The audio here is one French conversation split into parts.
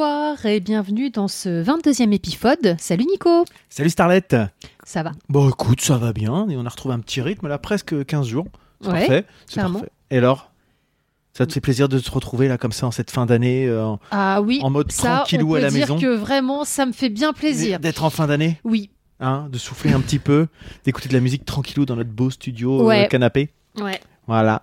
Bonsoir et bienvenue dans ce 22e épisode. Salut Nico Salut Starlette Ça va? Bon écoute, ça va bien, et on a retrouvé un petit rythme là, presque 15 jours. C'est Ouais, parfait, c'est parfait. Et alors? Ça te fait plaisir de te retrouver là comme ça en cette fin d'année, euh, Ah oui, en mode ça, tranquillou on peut à la dire maison? que vraiment, ça me fait bien plaisir. D'être en fin d'année, Oui, hein, de souffler un petit peu, d'écouter de la musique tranquillou dans notre beau studio euh, Ouais. canapé? ouais. Voilà.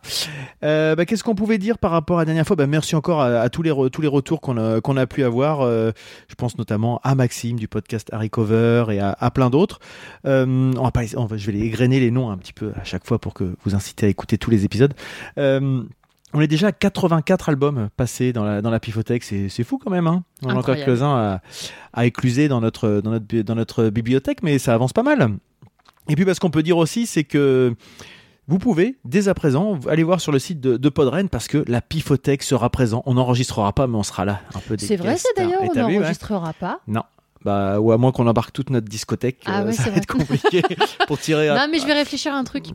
Euh, bah, Qu'est-ce qu'on pouvait dire par rapport à la dernière fois? Bah, Merci encore à, à tous, les tous les retours qu'on a, a pu avoir. Euh, je pense notamment à Maxime du podcast Harry Cover et à, à plein d'autres. Euh, on va pas les- on va- je vais les égrener les noms un petit peu à chaque fois pour que vous incitez à écouter tous les épisodes. On est déjà à 84 albums passés dans la, dans la Pifothèque. C'est fou quand même. Hein on en a encore quelques-uns à, à écluser dans notre, dans, notre, dans notre bibliothèque, mais ça avance pas mal. Et puis, bah, ce qu'on peut dire aussi, c'est que vous pouvez, dès à présent, aller voir sur le site de, de Podren parce que la Pifothèque sera présent. On n'enregistrera pas, mais on sera là. Un peu des C'est vrai, c'est d'ailleurs, on ouais n'enregistrera pas. Non. Bah, ou à moins qu'on embarque toute notre discothèque, Ah euh, ouais, ça va être compliqué pour tirer. à- Non, mais je vais réfléchir à un truc.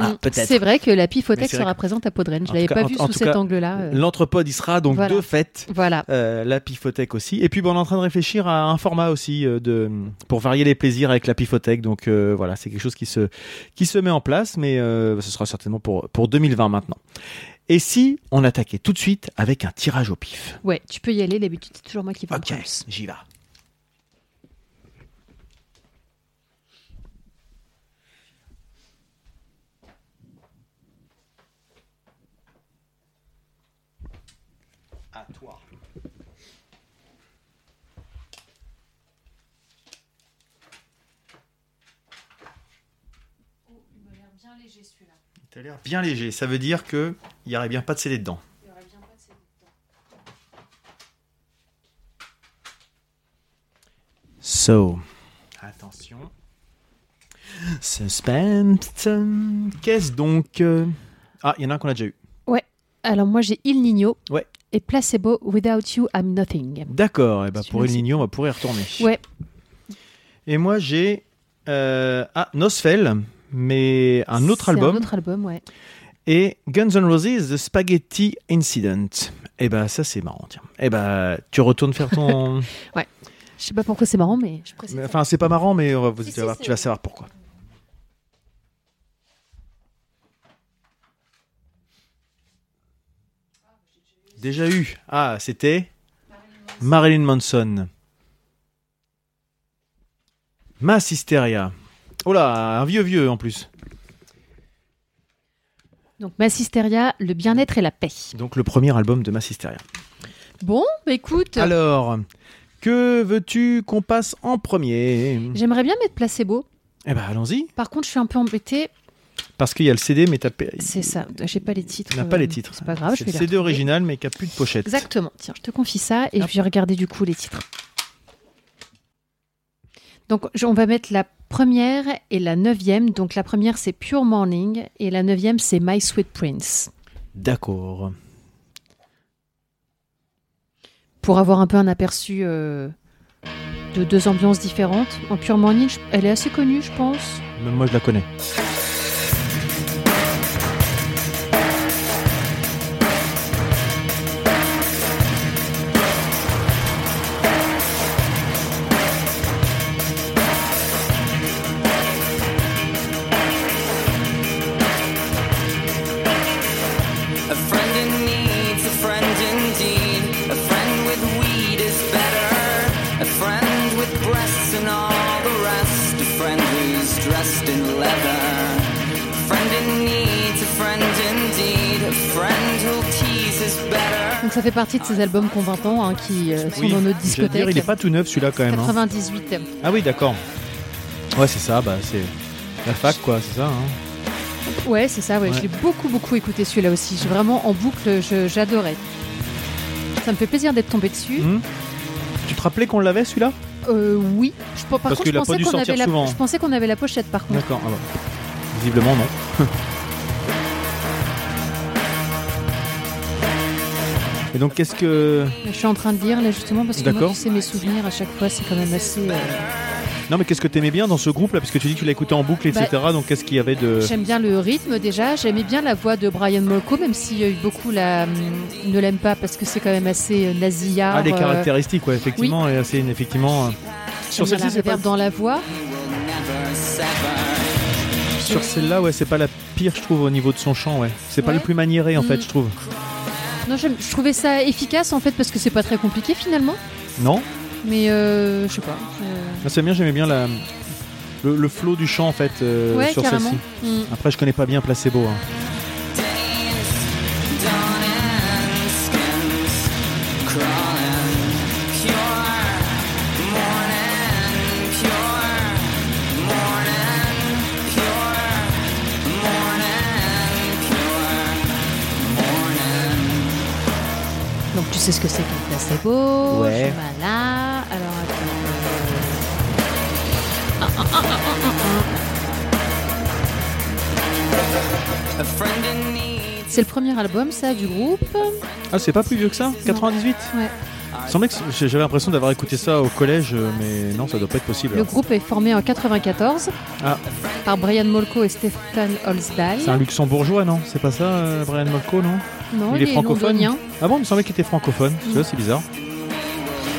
Ah, Mm. peut-être. C'est vrai que la vrai sera présente à Podren. Je En l'avais pas vu sous cet cas, angle-là. euh. L'entrepode y sera donc Voilà. de fait. Voilà. Euh, la Pifothèque aussi. Et puis bon, on est en train de réfléchir à un format aussi euh, de pour varier les plaisirs avec la Pifothèque. Donc euh, voilà, c'est quelque chose qui se qui se met en place, mais euh, ce sera certainement pour pour 2020 maintenant. Et si on attaquait tout de suite avec un tirage au pif? Ouais, tu peux y aller. D'habitude, c'est toujours moi qui vais Ok, j'y vais. À toi. Il a l'air bien léger. Ça veut dire que il y aurait bien pas de CD dedans. So, attention. Suspense. Qu'est-ce donc euh, Ah, il y en a un qu'on a déjà eu. Alors, moi, j'ai Il Nino. Ouais. Et Placebo, Without You, I'm Nothing. D'accord, et bah pour Celui-là, une c'est- ligne, on va pouvoir y retourner. Ouais. Et moi, j'ai euh, ah, Nosfell, mais un autre album, Un autre album, ouais. et Guns N' Roses, The Spaghetti Incident. Et bah ça, c'est marrant, tiens. Et bah tu retournes faire ton... Je sais pas pourquoi c'est marrant, mais je précise. Enfin, c'est pas marrant, mais on va, vous- Si, tu, si, vas voir, c'est- tu vas savoir pourquoi. Déjà eu. Ah, c'était Marilyn Manson. Mass Hysteria. Oh là, un vieux vieux en plus. Donc, Mass Hysteria, le bien-être et la paix. Donc le premier album de Mass Hysteria. Bon, bah écoute, Alors, que veux-tu qu'on passe en premier? J'aimerais bien mettre Placebo. Eh ben allons-y. Par contre, je suis un peu embêtée. Parce qu'il y a le CD, mais t'as C'est ça, j'ai pas les titres. N'a pas euh, les titres. C'est pas grave, je C'est le CD original, mais qui a plus de pochette. Exactement. Tiens, je te confie ça et je vais regarder du coup les titres. Donc, on va mettre la première et la neuvième. Donc, la première, c'est Pure Morning et la neuvième, c'est My Sweet Prince. D'accord. Pour avoir un peu un aperçu euh, de deux ambiances différentes. En Pure Morning, elle est assez connue, je pense. Même moi, je la connais. Partie de ces albums qui ont 20 ans, hein, qui euh, sont Oui, dans notre discothèque. dire, il est pas tout neuf celui-là quand même. hein. 98. Ah oui, d'accord. Ouais, c'est ça, bah c'est la fac quoi, c'est ça. hein. Ouais, c'est ça, ouais. Ouais. Je l'ai beaucoup, beaucoup écouté celui-là aussi. J'ai vraiment en boucle, j'adorais. Ça me fait plaisir d'être tombé dessus. Hmm Tu te rappelais qu'on l'avait celui-là? Euh, oui. Je, par Parce contre, qu'il je pensais qu'on avait la, souvent. je pensais qu'on avait la pochette par contre. D'accord. ah bah. Visiblement non. Et donc qu'est-ce que Je suis en train de lire là justement parce que moi, tu sais, mes souvenirs à chaque fois, c'est quand même assez. euh, Non, mais qu'est-ce que t'aimais bien dans ce groupe là Parce que tu dis que tu l'as écouté en boucle, etc. Bah, donc qu'est-ce qu'il y avait de. J'aime bien le rythme déjà, j'aimais bien la voix de Brian Molko, même s'il y a eu beaucoup la... hum, ne l'aime pas parce que c'est quand même assez euh, nasillard. Ah, les euh, caractéristiques, ouais, effectivement, et assez effectivement. Sur celle-ci, c'est pas. dans la voix. Sur celle-là, ouais, c'est pas la pire, je trouve, au niveau de son chant, ouais. C'est pas le plus maniéré, en Mm. fait, je trouve. Non, je trouvais ça efficace en fait parce que c'est pas très compliqué finalement. Non Mais euh, je sais pas. Moi, C'est bien, j'aimais bien la, le, le flow du chant, en fait, euh, ouais, sur celle-ci. Mm. Après, je connais pas bien Placebo. hein. Donc tu sais ce que c'est qu'un placebo. Ouais. Voilà. Alors attends. C'est le premier album ça du groupe. Ah, c'est pas plus vieux que ça? 98 Ouais. Il semblait que j'avais l'impression d'avoir écouté ça au collège, euh, mais non, ça doit pas être possible. Le groupe est formé en 94 Ah. par Brian Molko et Stefan Holsdal. C'est un luxembourgeois, non? C'est pas ça, euh, Brian Molko, non? Non, il est francophone londonien. Ah bon, il me semblait qu'il était francophone. Mm. Ça, c'est bizarre.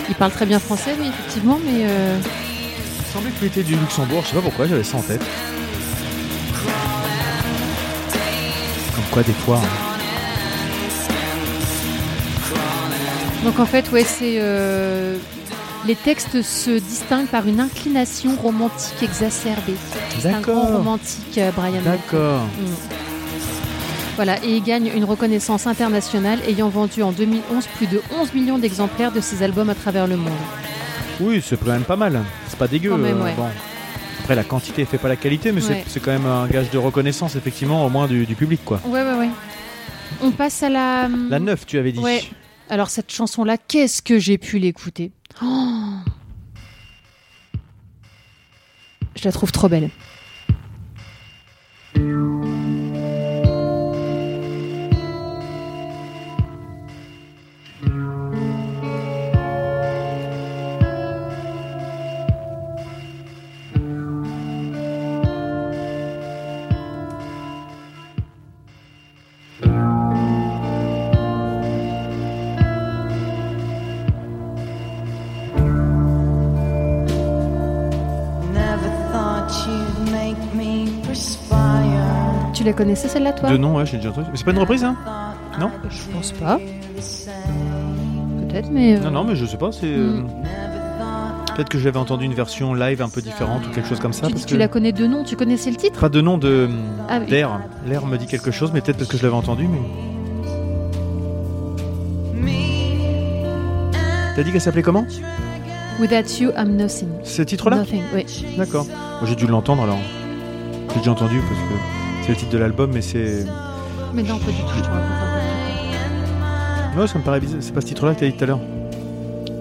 Il parle très bien français, oui, effectivement, mais euh, Il me semblait qu'il était du Luxembourg, je sais pas pourquoi, j'avais ça en tête. Comme quoi, des fois. hein. Donc en fait, ouais, c'est euh, les textes se distinguent par une inclination romantique exacerbée. C'est un grand romantique, euh, Brian. D'accord. Mm. Voilà, et il gagne une reconnaissance internationale, ayant vendu en 2011 plus de 11 millions d'exemplaires de ses albums à travers le monde. Oui, c'est quand même pas mal. C'est pas dégueu. Quand même, euh, ouais. bon. Après, la quantité fait pas la qualité, mais c'est- Ouais. c'est quand même un gage de reconnaissance, effectivement, au moins du, du public, quoi. Ouais, ouais, ouais. On passe à la. La 9, tu avais dit. Ouais. Alors cette chanson-là, qu'est-ce que j'ai pu l'écouter? Oh Je la trouve trop belle. La connaissais celle-là, toi De nom, ouais, j'ai déjà entendu. Mais c'est pas une reprise, hein Non Je pense pas. Peut-être, mais. euh, Non, non, mais je sais pas, c'est. euh, Mm. Peut-être que j'avais entendu une version live un peu différente ou quelque chose comme ça. Tu, parce que tu la connais de nom, tu connaissais le titre Pas de nom de Ah oui. d'air. L'air me dit quelque chose, mais peut-être parce que je l'avais entendu. Mais t'as dit qu'elle s'appelait comment Without You, I'm Nothing. Ce titre-là Nothing, oui. D'accord. Moi, j'ai dû l'entendre alors. J'ai déjà entendu parce que c'est le titre de l'album, mais c'est. Mais non, pas du tout, je te raconte n'importe Ouais, ça me paraît bizarre. C'est pas ce titre-là que t'as dit tout à l'heure.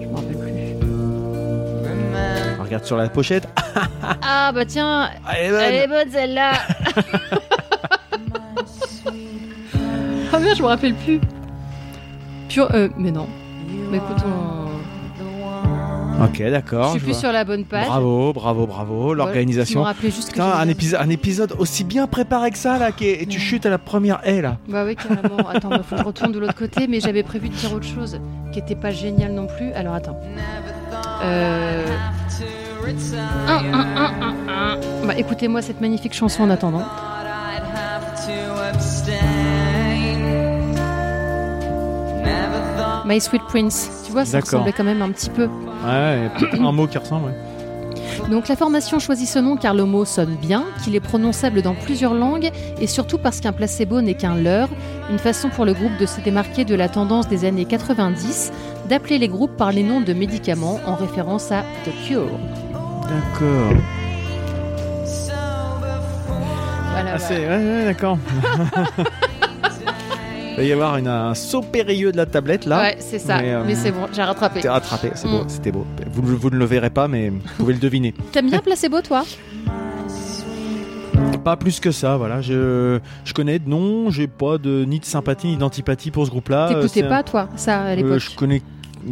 Je m'en rappelle plus. Regarde sur la pochette. Ah bah tiens, elle est bonne. elle est bonne celle-là Oh merde, je me rappelle plus. Pure, euh, mais non. Mais écoute, on... Ok, je d'accord. suis je plus vois. sur la bonne page. Bravo, bravo, bravo. L'organisation. me rappelais juste que Putain, un épisode, un épisode aussi bien préparé que ça là, qui est- et tu Ouais. chutes à la première haie là. Bah oui, carrément. Attends, bah, faut que je retourne de l'autre côté, mais j'avais prévu de dire autre chose qui était pas génial non plus. Alors attends. Euh... un, un, un, un, un. Bah écoutez-moi cette magnifique chanson en attendant. My Sweet Prince. Tu vois, ça ressemblait quand même un petit peu. Ouais, il y a peut-être un mot qui ressemble. Ouais. Donc la formation choisit ce nom car le mot sonne bien, qu'il est prononçable dans plusieurs langues et surtout parce qu'un placebo n'est qu'un leurre, une façon pour le groupe de se démarquer de la tendance des années 90 d'appeler les groupes par les noms de médicaments en référence à The Cure. D'accord. Voilà, Ah, voilà. c'est. Ouais, ouais, d'accord. Il va y avoir une- un saut périlleux de la tablette là. Ouais, c'est ça. Mais, Mais, euh, c'est bon, j'ai rattrapé. T'es rattrapé, c'est Mm. beau, c'était beau. Vous, vous ne le verrez pas, mais vous pouvez le deviner. T'aimes bien placebo, toi? Pas plus que ça, voilà. Je, je connais de nom, j'ai pas de ni de sympathie ni d'antipathie pour ce groupe-là. T'écoutais un- pas, toi, ça, à Euh, l'époque? je connais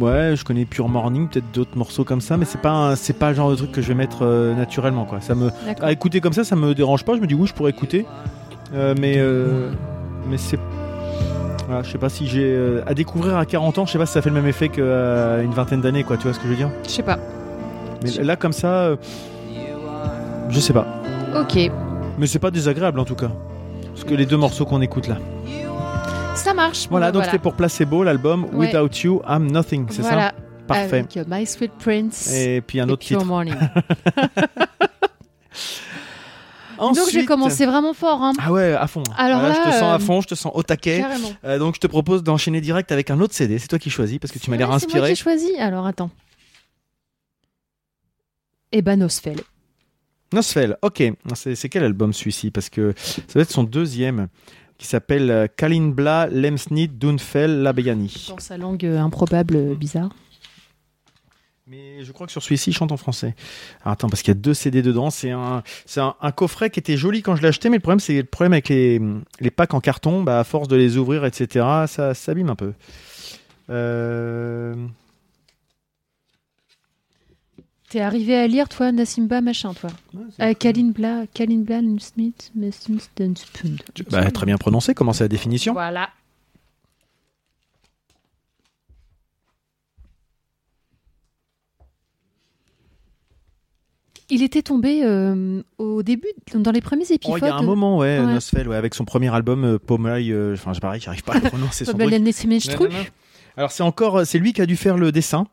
ouais, je connais Pure Morning, peut-être d'autres morceaux comme ça, mais c'est pas c'est pas le genre de truc que je vais mettre euh, naturellement quoi. Ça me à écouter comme ça, ça me dérange pas. Je me dis oui, je pourrais écouter, Euh, mais euh, mais c'est voilà, je sais pas si j'ai euh, à découvrir à 40 ans, je sais pas si ça fait le même effet qu'à une vingtaine d'années quoi. Tu vois ce que je veux dire? Je sais pas. Mais là comme ça, euh, je sais pas. Ok. Mais c'est pas désagréable en tout cas. Parce que les deux morceaux qu'on écoute là. Ça marche. Voilà, Bon, donc c'était pour Placebo, l'album Ouais. Without You, I'm Nothing, c'est Voilà. ça Parfait. Avec euh, My Sweet Prince Et puis un autre Pure titre. Morning. Ensuite, Donc j'ai commencé vraiment fort. Hein. Ah ouais, à fond. Alors là, je te sens à euh, fond, je te sens au taquet. Euh, donc je te propose d'enchaîner direct avec un autre CD. C'est toi qui choisis parce que tu m'as l'air Ouais, C'est moi inspiré. qui ai choisi. Alors attends. Eh ben Nosfell. Nosfell, ok. C'est quel album celui-ci? Parce que ça va être son deuxième qui s'appelle euh, Kalinbla Lemsnit Dunfell Labeyani. Dans sa langue improbable, bizarre. Mais je crois que sur celui-ci, il chante en français. Alors, attends, parce qu'il y a deux CD dedans. C'est un, c'est un, un coffret qui était joli quand je l'ai acheté, mais le problème, c'est le problème avec les, les packs en carton. Bah, à force de les ouvrir, etc., ça s'abîme un peu. Euh... T'es arrivé à lire, toi, Nassimba, machin, toi. Euh, Kalin Bla, Kalin Bla, Smith. Bah, très bien prononcé. Comment c'est la définition? Voilà. Il était tombé euh, au début, dans les premiers Oh, épisodes. il y a un moment, ouais, Ouais. Nosfell, ouais, avec son premier album, euh, Pomeroy, euh, Enfin, pareil, j'arrive pas à le prononcer. son truc. Alors c'est encore, c'est lui qui a dû faire le dessin.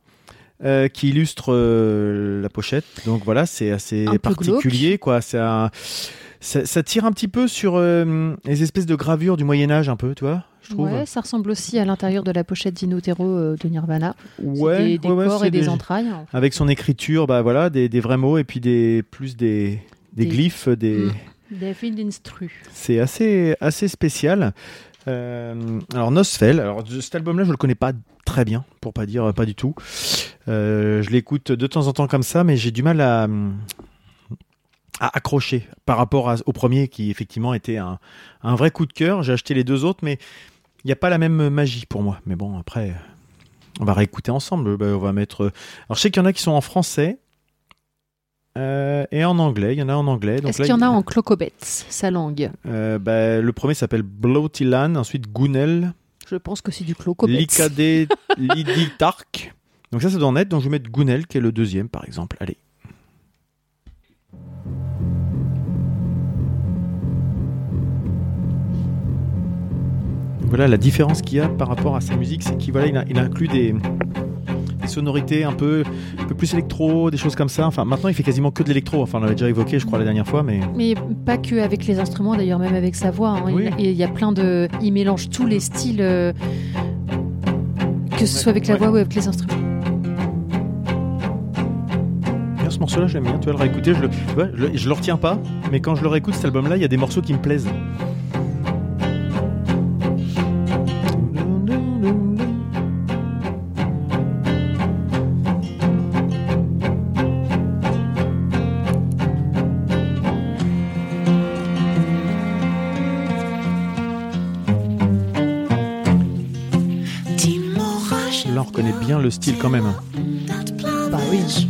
euh, qui illustre euh, la pochette. Donc voilà, c'est assez Un particulier, quoi. C'est un- ça, ça tire un petit peu sur euh, les espèces de gravures du Moyen Âge, un peu, tu vois, je trouve. Ouais, ça ressemble aussi à l'intérieur de la pochette d'Inotero euh, de Nirvana. Ouais, des, des ouais, corps et des, des- entrailles. Avec son écriture, bah voilà, des, des vrais mots et puis des plus des, des, Des- glyphes, des. Mm. David Instru. C'est assez, assez spécial. Euh, alors Nosfell, alors cet album-là, je le connais pas très bien, pour pas dire pas du tout. Euh, je l'écoute de temps en temps comme ça, mais j'ai du mal à, à accrocher par rapport à- au premier qui effectivement était un, un vrai coup de cœur. J'ai acheté les deux autres, mais il n'y a pas la même magie pour moi. Mais bon, après, on va réécouter ensemble. Bah, on va mettre. Alors je sais qu'il y en a qui sont en français. euh, et en anglais, il y en a en anglais. Est-ce qu'il y en a il- en clocobets, sa langue? Euh, bah, le premier s'appelle Blotilan, ensuite Gunel, Je pense que c'est du clocobets. Likade Liditark. Donc ça, ça doit en être. Donc je vais mettre Gunel, qui est le deuxième, par exemple. Allez. Voilà la différence qu'il y a par rapport à sa musique, c'est qu'il voilà, il, a- il inclut des, des sonorités un peu, un peu plus électro, des choses comme ça. Enfin, maintenant, il fait quasiment que de l'électro. Enfin, on l'avait déjà évoqué, je crois, la dernière fois, mais Mais pas que avec les instruments, d'ailleurs, même avec sa voix. hein. Oui. Il, il y a plein de. Il mélange tous les styles, euh, que ce soit avec la Ouais. voix ou avec les instruments. Ce morceau-là, je l'aime bien. Tu vois, le réécouter, le, je, le- je le retiens pas, mais quand je le réécoute, cet album-là, il y a des morceaux qui me plaisent. Style quand même. Bah oui.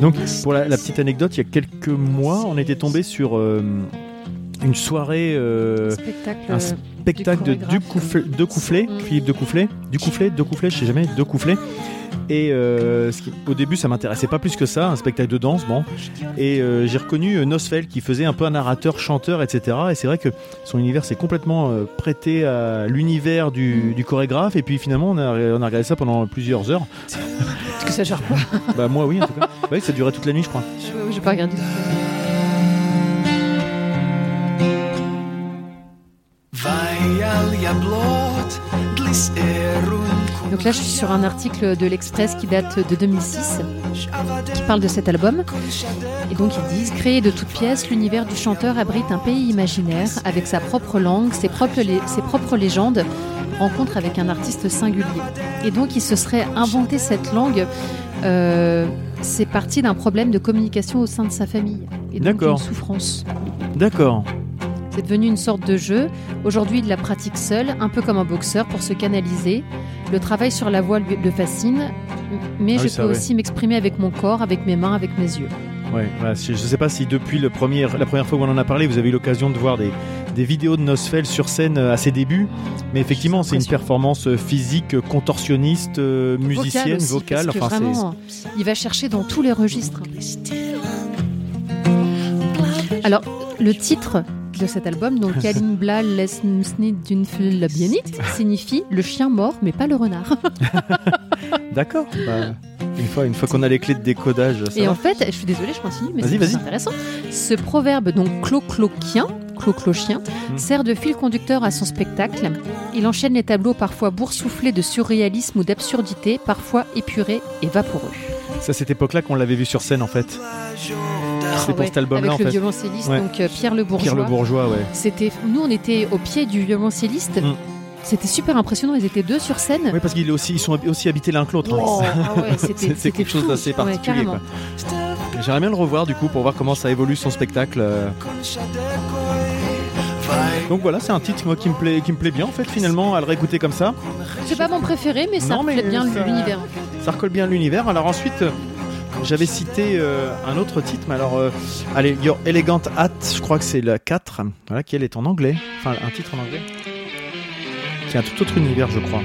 Donc, pour la, la petite anecdote, il y a quelques mois, on était tombé sur euh, une soirée, euh, Spectacle. un euh, spectacle de chorégraphe. Ducouflet, de Coufflet, Mm. Philippe de Coufflet, du Coufflet, de Coufflet, je sais jamais, de Coufflet. Et euh, ce qui- au début, ça m'intéressait pas plus que ça, un spectacle de danse, bon. Et euh, j'ai reconnu Nosfell qui faisait un peu un narrateur, chanteur, etc. Et c'est vrai que son univers s'est complètement euh, prêté à l'univers du, du chorégraphe. Et puis finalement, on a, on a regardé ça pendant plusieurs heures. Est-ce que ça gère pas? Bah moi, oui, en tout cas. Bah oui, ça durait toute la nuit, je crois. Je J'ai pas regardé. Donc là, je suis sur un article de l'Express qui date de 2006, qui parle de cet album. Et donc ils disent Créé de toutes pièces, l'univers du chanteur abrite un pays imaginaire avec sa propre langue, ses propres, ses propres légendes, rencontre avec un artiste singulier. Et donc il se serait inventé cette langue. euh, c'est parti d'un problème de communication au sein de sa famille. Et donc souffrance. D'accord. C'est devenu une sorte de jeu. Aujourd'hui, il la pratique seul, un peu comme un boxeur pour se canaliser. Le travail sur la voix le fascine, mais Ah je oui, peux aussi m'exprimer avec mon corps, avec mes mains, avec mes yeux. Ouais, voilà, je ne sais pas si depuis le premier, la première fois où on en a parlé, vous avez eu l'occasion de voir des, des vidéos de Nosfell sur scène euh, à ses débuts. Mais effectivement, c'est une performance euh, physique, contorsionniste, euh, musicienne, aussi, vocale. parce que Enfin, c'est- vraiment, il va chercher dans tous les registres. Alors, le titre de cet album, donc Kalim Blal Les Snid d'une Bienit, signifie le chien mort, mais pas le renard. D'accord. bah, une fois, une fois qu'on a les clés de décodage, ça Et va. en fait, je suis désolée, je continue, mais Vas-y, c'est vas-y. c'est intéressant. Ce proverbe, donc clo-cloquien, clo-clochien, Mm. sert de fil conducteur à son spectacle. Il enchaîne les tableaux parfois boursouflés de surréalisme ou d'absurdité, parfois épurés et vaporeux. C'est à cette époque-là qu'on l'avait vu sur scène en fait. C'est pour Ouais, cet album-là en Avec le fait. violoncelliste, Ouais. donc euh, Pierre Le Bourgeois. Pierre le Bourgeois, ouais. C'était, nous, on était au pied du violoncelliste. Mm. C'était super impressionnant. Ils étaient deux sur scène. Oui, parce qu'ils aussi, sont aussi habités l'un que l'autre. hein. Oh, ah ouais, c'était, quelque chose d'assez particulier. J'aimerais bien le revoir du coup pour voir comment ça évolue son spectacle. euh. Donc voilà, c'est un titre moi qui me plaît, qui me plaît bien en fait finalement à le réécouter comme ça. C'est pas mon préféré, mais ça Non, mais bien l'univers. Ça recolle bien l'univers. Alors ensuite, j'avais cité euh, un autre titre, mais alors, euh, allez, Your Elegant Hat, je crois que c'est la 4, voilà, qui elle est en anglais, enfin un titre en anglais, qui a un tout autre univers, je crois.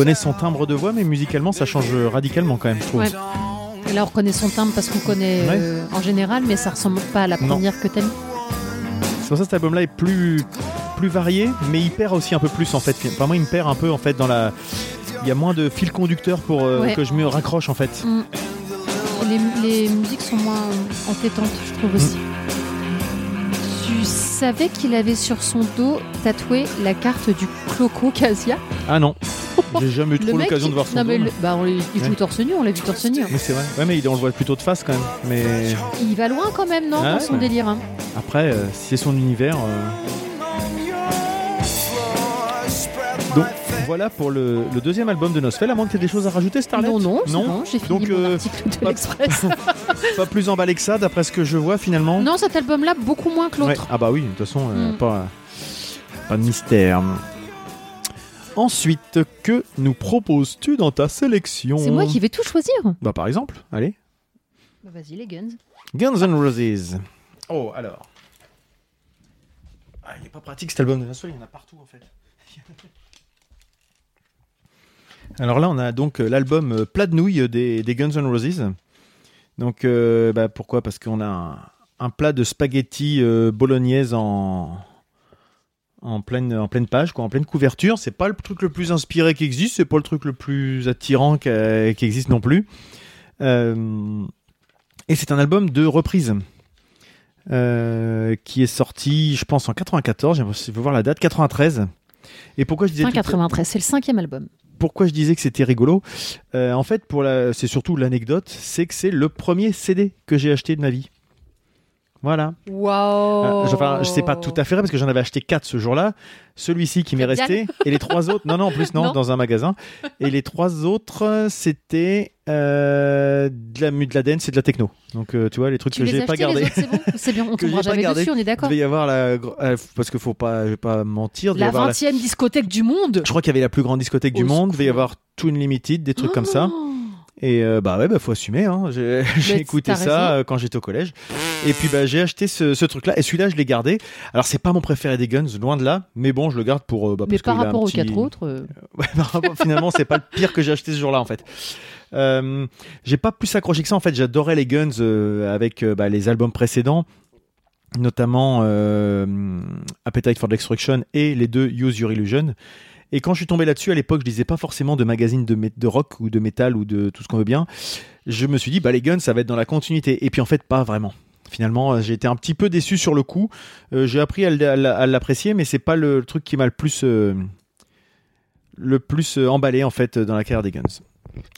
Reconnaît son timbre de voix, mais musicalement, ça change radicalement quand même, je trouve. Ouais. Et là, on reconnaît son timbre parce qu'on connaît Ouais. euh, en général, mais ça ressemble pas à la Non. première que t'as mis. C'est pour ça que cet album-là est plus, plus varié, mais il perd aussi un peu plus en fait. Enfin, moi, il me perd un peu en fait dans la. Il y a moins de fil conducteur pour euh, Ouais. que je me raccroche en fait. Mm. Les, les musiques sont moins entêtantes, je trouve aussi. Tu savais qu'il avait sur son dos tatoué la carte du Cloco Casia? Ah non, j'ai jamais eu trop l'occasion de voir son non, mais dos, le- bah, on, il joue Ouais. torse nu, on l'a vu torse nu. Mais c'est vrai. Ouais, mais il- on le voit plutôt de face quand même. Mais Il va loin quand même, non, Ah dans ouais, son délire. hein. après, euh, si c'est son univers. euh, Donc voilà pour le, le deuxième album de Nosfell. À moins que tu aies des choses à rajouter, Starlet Non, non, c'est non. bon, j'ai fini Donc, mon euh, article de pas- l'Express. Pas plus emballé que ça, d'après ce que je vois finalement. non, cet album-là, beaucoup moins que Ouais. l'autre. Ah bah oui, de toute façon, euh, Mm. pas, pas de mystère. Ensuite, que nous proposes-tu dans ta sélection C'est moi qui vais tout choisir. Bah par exemple, allez. Bah, Vas-y, les Guns. Guns N' Roses. Oh, alors. Ah, il est pas pratique cet album de Nosfell, il y en a partout en fait. Alors là, on a donc euh, l'album euh, Plat de nouilles des, des Guns N' Roses. Donc, euh, bah, pourquoi? Parce qu'on a un, un plat de spaghetti euh, bolognaise en, en, pleine, en pleine page, quoi, en pleine couverture. C'est pas le truc le plus inspiré qui existe, c'est pas le truc le plus attirant qui existe non plus. Euh, et c'est un album de reprise. euh, qui est sorti, je pense, en 94. Il faut voir la date, 93. Et pourquoi je disais Fin tout à- 93, c'est le cinquième album. pourquoi je disais que c'était rigolo? Euh, En fait, pour la, c'est surtout l'anecdote, c'est que c'est le premier CD que j'ai acheté de ma vie. Voilà. Waouh enfin, je sais pas tout à fait vrai parce que j'en avais acheté quatre ce jour-là. Celui-ci qui m'est resté et les trois autres. Non, non, en plus non, Non. dans un magasin. Et les trois autres, c'était euh, de la mu- de la dance et de la techno. Donc euh, tu vois les trucs Tu que j'ai as pas autres, c'est bon C'est bien, on tombera jamais gardé. dessus, on est Il d'accord. devait y avoir la euh, parce que faut pas, je vais pas mentir. il La avoir 20 e discothèque du monde Je crois qu'il y avait la plus grande discothèque du monde. Il devait y avoir Toon Limited, des trucs comme ça. Et euh, bah ouais, bah faut assumer. Hein. J'ai écouté ça raison. euh, quand j'étais au collège. Et puis bah j'ai acheté ce, ce truc-là. Et celui-là, je l'ai gardé. Alors c'est pas mon préféré des Guns, loin de là. Mais bon, je le garde pour. euh, bah, Mais parce par rapport aux petit- quatre autres, euh, Ouais, rapport- finalement, c'est pas le pire que j'ai acheté ce jour-là en fait. Euh, j'ai pas plus accroché que ça en fait. J'adorais les Guns avec bah, les albums précédents, notamment Appetite for Destruction et les deux Use Your Illusion. Et quand je suis tombé là-dessus à l'époque, je lisais pas forcément de magazines de, rock ou de métal ou de tout ce qu'on veut bien. Je me suis dit, bah les Guns, ça va être dans la continuité. Et puis en fait, pas vraiment. Finalement, euh, j'ai été un petit peu déçu sur le coup. Euh, j'ai appris à, l'apprécier, mais c'est pas le truc qui m'a le plus euh, le plus emballé en fait dans la carrière des Guns.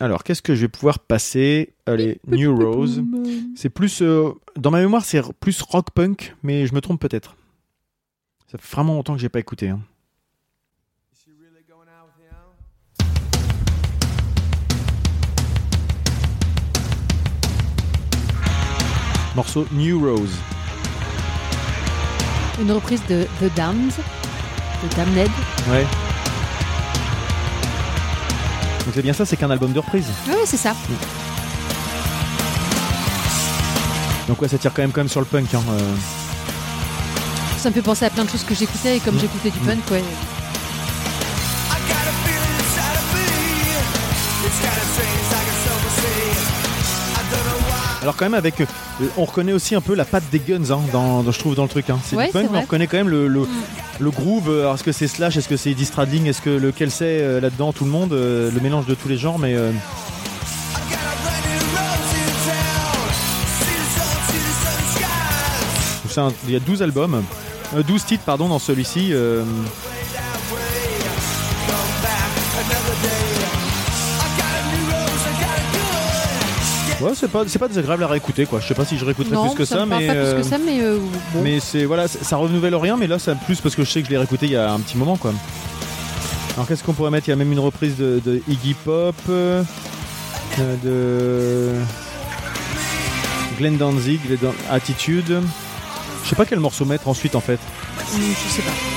Alors, qu'est-ce que je vais pouvoir passer? Allez, New Rose. C'est plus dans ma mémoire, c'est plus rock punk, mais je me trompe peut-être. Ça fait vraiment longtemps que j'ai pas écouté. hein. Morceau New Rose. Une reprise de The Damned, de Damned. Ouais. Donc c'est bien ça, c'est qu'un album de reprise. Ah oui, c'est ça. Donc ouais, ça tire quand même quand même sur le punk. Hein, euh. Ça me fait penser à plein de choses que j'écoutais et comme Mm. j'écoutais du punk, ouais. Alors quand même avec, euh, on reconnaît aussi un peu la patte des Guns, hein, dans, dans- je trouve dans le truc. Hein. C'est Ouais, du punk, c'est mais on vrai. reconnaît quand même le, le, le groove. Alors est-ce que c'est Slash, est-ce que c'est Eddie Stradling, est-ce que lequel c'est euh, là-dedans, tout le monde, euh, le mélange de tous les genres, mais euh, il y a 12 albums, euh, 12 titres pardon dans celui-ci. euh, ouais, c'est pas, c'est pas désagréable à réécouter quoi. Je sais pas si je réécouterai Non, plus que ça, ça, me parle mais pas plus euh, que ça, mais euh, bon. Mais c'est voilà, ça renouvelle rien, mais là ça plus parce que je sais que je l'ai réécouté il y a un petit moment quoi. Alors qu'est-ce qu'on pourrait mettre? Il y a même une reprise de, de Iggy Pop, euh, de Glenn Danzig, Attitude. Je sais pas quel morceau mettre ensuite en fait. Je sais pas.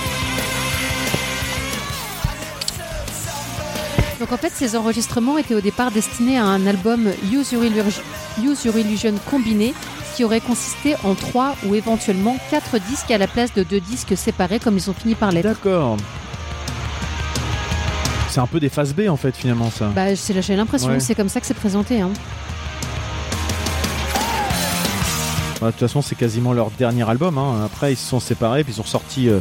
Donc en fait, ces enregistrements étaient au départ destinés à un album Use Your, Illusion, Use Your Illusion combiné qui aurait consisté en trois ou éventuellement quatre disques à la place de deux disques séparés comme ils ont fini par l'être. D'accord. C'est un peu des phases B en fait finalement ça. Bah, c'est- j'ai l'impression, Ouais. c'est comme ça que c'est présenté. Hein. Bah, De toute façon c'est quasiment leur dernier album. hein. Après ils se sont séparés puis ils ont sorti euh,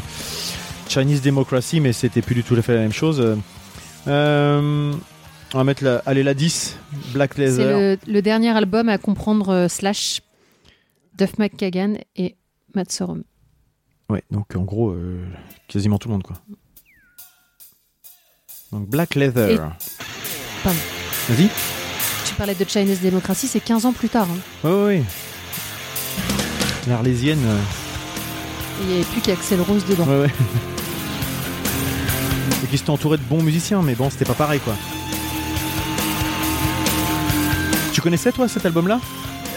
Chinese Democracy mais c'était plus du tout fait la même chose. Euh, on va mettre la, allez, la 10, Black C'est Leather. le, le dernier album à comprendre euh, Slash, Duff McKagan et Matt Sorum. Ouais, donc en gros, euh, quasiment tout le monde quoi. Donc Black Leather. Et- Pardon. Vas-y. Tu parlais de Chinese Democracy, c'est 15 ans plus tard. hein. Ouais, ouais. L'Arlésienne. euh, Il n'y avait plus qu'Axel Rose dedans. ouais, ouais. Et qui s'était entouré de bons musiciens, mais bon, c'était pas pareil quoi. Tu connaissais toi cet album-là?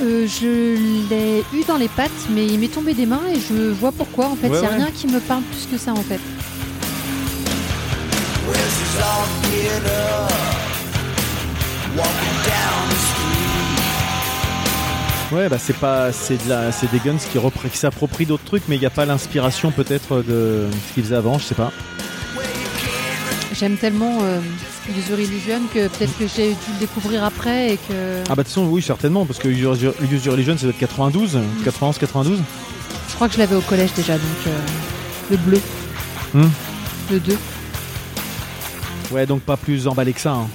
Euh, je l'ai eu dans les pattes, mais il m'est tombé des mains et je vois pourquoi. En fait, il Ouais, n'y a ouais. rien qui me parle plus que ça en fait. Ouais, bah c'est pas, c'est de la, c'est des Guns qui, qui s'approprient d'autres trucs, mais il n'y a pas l'inspiration peut-être de ce qu'ils faisaient avant, je sais pas. J'aime tellement euh, Use Your Illusion que peut-être que j'ai dû le découvrir après et que Ah bah de toute façon oui certainement parce que Use Your Use Your Religion ça doit être 92, 91, 92. je crois que je l'avais au collège déjà, donc euh, le bleu, Hmm. le 2. Ouais donc pas plus emballé que ça. hein.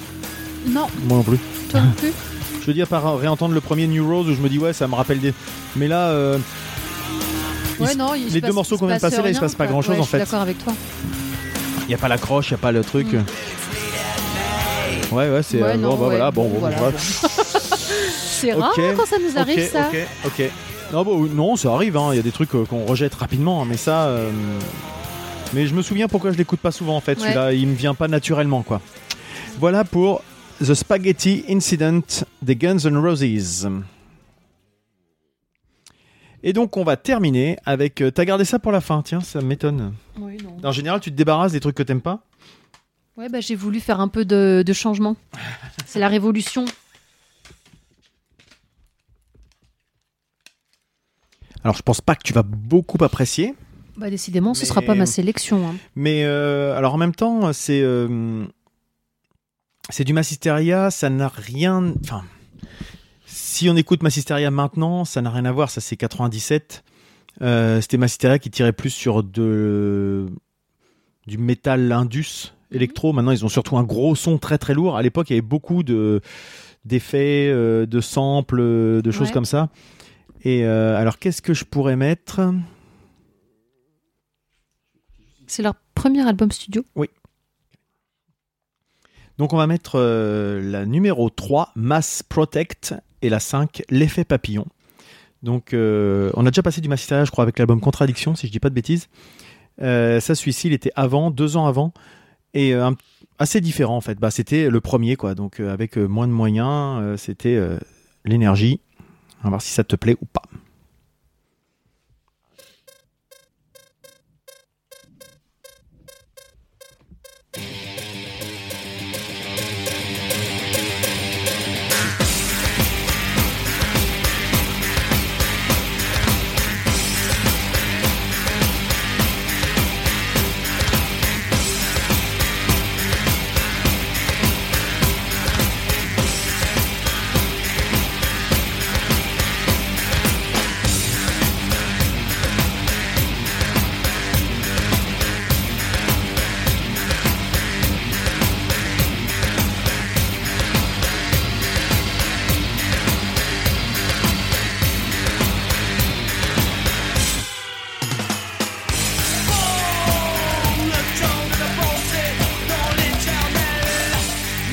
Non, Moi non plus. toi non plus. Je veux dire par réentendre le premier New Rose où je me dis ouais ça me rappelle des. Mais là euh, il Ouais, se- non, il les deux passe- morceaux il qu'on vient de passe passer, là, il se passe pas quoi. grand-chose, Ouais, en je suis fait. D'accord avec toi. Il y a pas l'accroche, il y a pas le truc. Mm. Ouais ouais c'est Ouais, euh, non, bon, bah, ouais, voilà bon, bon, voilà, voilà. C'est rare hein, quand ça nous arrive ça. ok ok. Non bon, non ça arrive hein. il y a des trucs euh, qu'on rejette rapidement mais ça. euh, Mais je me souviens pourquoi je l'écoute pas souvent en fait. Ouais. Celui-là il me vient pas naturellement quoi. Voilà pour The Spaghetti Incident des Guns N' Roses. Et donc on va terminer avec. euh, T'as gardé ça pour la fin, tiens, ça m'étonne. Oui, non. En général, tu te débarrasses des trucs que t'aimes pas. Ouais, bah, j'ai voulu faire un peu de, de changement. C'est la révolution. Alors je pense pas que tu vas beaucoup apprécier, Bah, décidément, ce sera pas ma sélection. hein. mais euh, alors en même temps, c'est euh, c'est du Massisteria, ça n'a rien. Enfin, si on écoute Massisteria maintenant, ça n'a rien à voir. Ça c'est 97. Euh, C'était Massisteria qui tirait plus sur de du métal indus électro. Maintenant, ils ont surtout un gros son très très lourd. À l'époque, il y avait beaucoup de d'effets, euh, de samples, de choses Ouais. comme ça. Et euh, alors, qu'est-ce que je pourrais mettre? C'est leur premier album studio. Donc, on va mettre euh, la numéro 3, Mass Protect, et la 5, L'effet papillon. Donc, euh, on a déjà passé du Mass Hysteria, je crois, avec l'album Contradiction, si je dis pas de bêtises. Euh, ça, celui-ci, il était avant, deux ans avant, et euh, assez différent en fait. Bah, c'était le premier, quoi. Donc, avec moins de moyens, c'était l'énergie. On va voir si ça te plaît ou pas.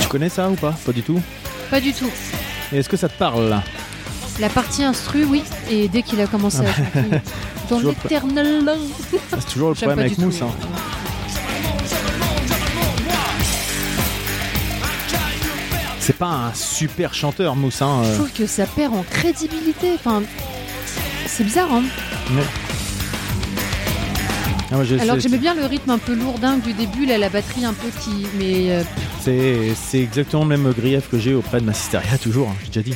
Connais ça ou pas Pas du tout. Pas du tout. Et est-ce que ça te parle là La partie instru, oui. Et dès qu'il a commencé à chanter dans l'éternel. Ah, C'est toujours le J'aime problème avec Mousse. tout. hein. C'est pas un super chanteur, Mousse. hein, Je euh. trouve que ça perd en crédibilité. Enfin, c'est bizarre, hein. Ah, moi, Alors que j'aimais bien le rythme un peu lourdingue du début, là, la batterie un peu qui. Mais euh, C'est c'est exactement le même grief que j'ai auprès de ma Systeria, toujours, hein, j'ai déjà dit.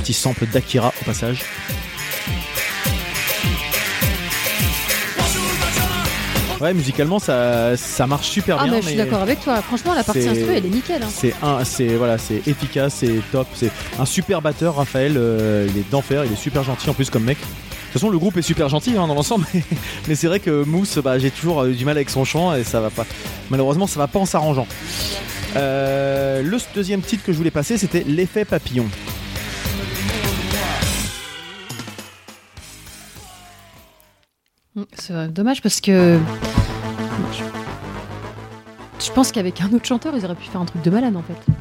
Petit sample d'Akira au passage. Ouais, musicalement, ça, ça marche super ah, bien. bah, je suis d'accord avec toi. Franchement, la partie instru, elle est nickel. hein. C'est un, c'est voilà, c'est efficace, c'est top, c'est un super batteur, Raphaël. euh, il est d'enfer, il est super gentil en plus comme mec. De toute façon, le groupe est super gentil hein, dans l'ensemble, mais, c'est vrai que Mousse, bah, j'ai toujours euh, du mal avec son chant et ça va pas. Malheureusement, ça va pas en s'arrangeant. Euh, le deuxième titre que je voulais passer, c'était l'effet papillon. Mm, C'est euh, dommage parce que. Je pense qu'avec un autre chanteur, ils auraient pu faire un truc de malade en fait.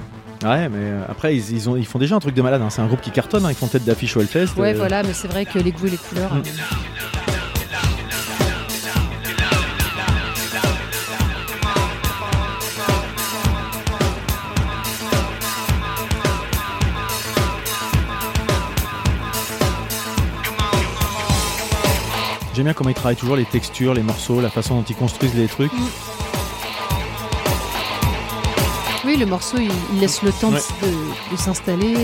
Ouais, mais euh, après, ils, ils ont, ils font déjà un truc de malade. hein. C'est un groupe qui cartonne, hein. ils font tête d'affiche au Hellfest. Ouais, euh, voilà, mais c'est vrai que les goûts et les couleurs. Mm. J'aime bien comment ils travaillent toujours les textures, les morceaux, la façon dont ils construisent les trucs. Oui, le morceau, il, il laisse le temps de- Ouais. de, de s'installer.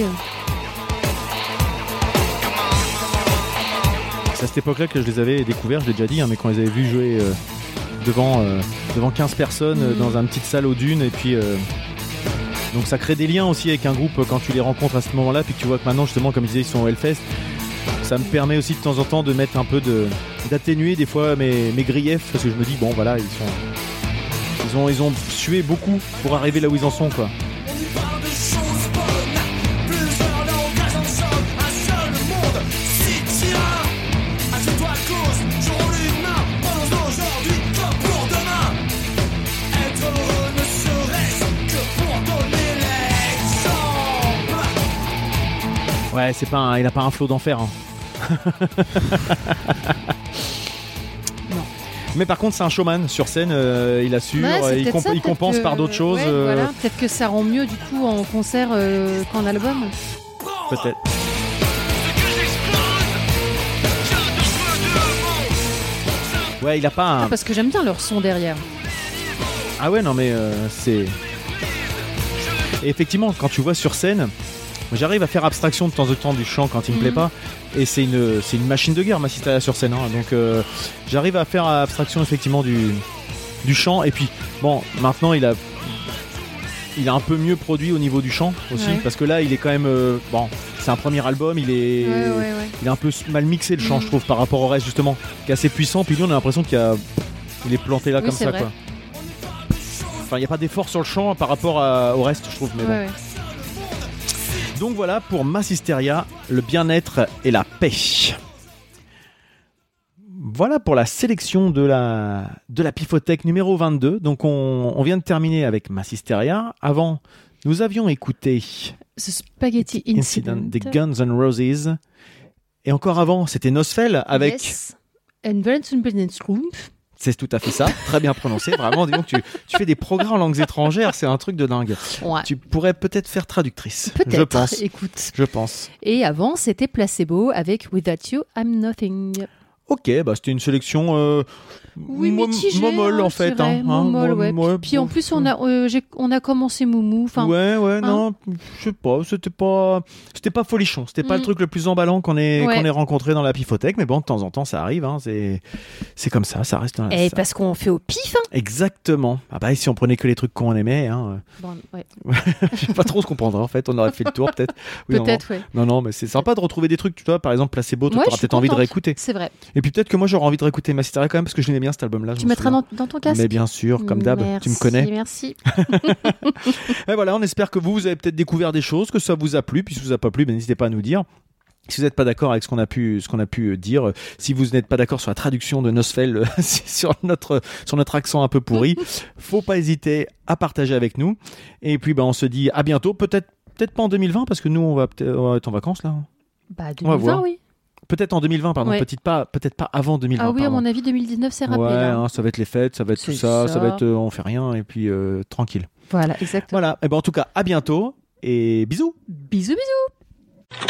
C'est à cette époque-là que je les avais découverts, je l'ai déjà dit, hein, mais quand je les avais vus jouer euh, devant, euh, devant 15 personnes euh, Mhm. dans une petite salle aux dunes, et puis. euh, donc ça crée des liens aussi avec un groupe quand tu les rencontres à ce moment-là, puis que tu vois que maintenant, justement, comme je disais, ils sont au Hellfest. Ça me permet aussi de temps en temps de mettre un peu de. d'atténuer des fois mes, mes griefs, parce que je me dis, bon voilà, ils sont. Ils ont, ils sué beaucoup pour arriver là où ils en sont, quoi. Ouais, c'est pas un- il a pas un flot d'enfer. hein. Mais par contre, c'est un showman sur scène, euh, il assure, Ouais, euh, il, peut-être comp- ça, il peut-être compense que- par d'autres choses. ouais, euh, voilà. Peut-être que ça rend mieux du coup en concert qu'en album. Peut-être. Ouais, il a pas un. Ah, parce que j'aime bien leur son derrière. Ah ouais, non, mais euh, c'est. Et effectivement, quand tu vois sur scène, j'arrive à faire abstraction de temps en temps du chant quand il me Mhm. plaît pas. Et c'est une, c'est une machine de guerre, ma là sur scène. hein. Donc euh, j'arrive à faire abstraction effectivement du, du chant. Et puis, bon, maintenant il a. Il a un peu mieux produit au niveau du chant aussi, Ouais. parce que là il est quand même. euh, bon, c'est un premier album, il est. Ouais, ouais, ouais. Il est un peu mal mixé le chant, Mhm. je trouve, par rapport au reste justement, qui est assez puissant. Puis lui, on a l'impression qu'il y a, il est planté là Oui, comme ça, vrai. quoi. Enfin, il n'y a pas d'effort sur le chant par rapport à- au reste, je trouve. Mais bon. Donc voilà pour Massisteria, le bien-être et la paix. Voilà pour la sélection de la, de la Pifothèque numéro 22. Donc on, on vient de terminer avec Massisteria. Avant, nous avions écouté Ce Spaghetti Incident. Incident des Guns N' Roses. Et encore avant, c'était Nosfell avec... Yes. And. C'est tout à fait ça, très bien prononcé. Vraiment, dis donc, tu, tu fais des progrès en langues étrangères, c'est un truc de dingue. Ouais. Tu pourrais peut-être faire traductrice. Peut-être. Je pense. Écoute. Je pense. Et avant, c'était Placebo avec Without You, I'm Nothing. Ok, bah c'était une sélection euh, Oui, mitigé, momolle hein, en fait. hein, hein, Momolle, ouais. Puis en bon. plus, on a, euh, on a commencé Moumou. Enfin, ouais, ouais, hein. non, je sais pas, c'était pas, c'était pas folichon, c'était pas Mm. le truc le plus emballant qu'on ait, Ouais. qu'on ait rencontré dans la pifothèque, mais bon, de temps en temps, ça arrive, hein, c'est, c'est comme ça, ça reste. et ça- parce qu'on fait au pif. Hein. Exactement. Ah bah, si on prenait que les trucs qu'on aimait, hein, Bon, ouais. euh, je sais pas trop ce qu'on prendrait en fait, on aurait fait le tour peut-être. Oui, Peut-être, ouais. Non, non, mais c'est sympa de retrouver des trucs, tu vois, par exemple, Placebo, tu auras peut-être envie de réécouter. C'est vrai. Et puis peut-être que moi j'aurais envie de réécouter Masteria quand même parce que je l'aimais bien cet album-là. Tu mettras dans, dans ton casque Mais bien sûr, comme d'hab, tu me connais. Merci. Et voilà, on espère que vous, vous avez peut-être découvert des choses, que ça vous a plu. Puis si ça vous a pas plu, ben, n'hésitez pas à nous dire. Si vous n'êtes pas d'accord avec ce qu'on a pu, ce qu'on a pu euh, dire, euh, si vous n'êtes pas d'accord sur la traduction de Nosfell euh, sur notre sur notre accent un peu pourri, faut pas hésiter à partager avec nous. Et puis ben on se dit à bientôt, peut-être peut-être pas en 2020 parce que nous on va on va être en vacances là. Bah, On va 2020, voir. oui. Peut-être en 2020, pardon, Ouais. peut-être pas peut-être pas avant 2020. Ah oui, à mon avis, 2019, c'est rappelé. Ouais, là. hein, ça va être les fêtes, ça va être tout ça, ça, ça. va être euh, on fait rien et puis euh, tranquille. Voilà, exactement. Voilà. Et ben en tout cas, à bientôt et bisous. Bisous, bisous.